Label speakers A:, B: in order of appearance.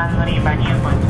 A: I'm sorry, Transmarine by Newport.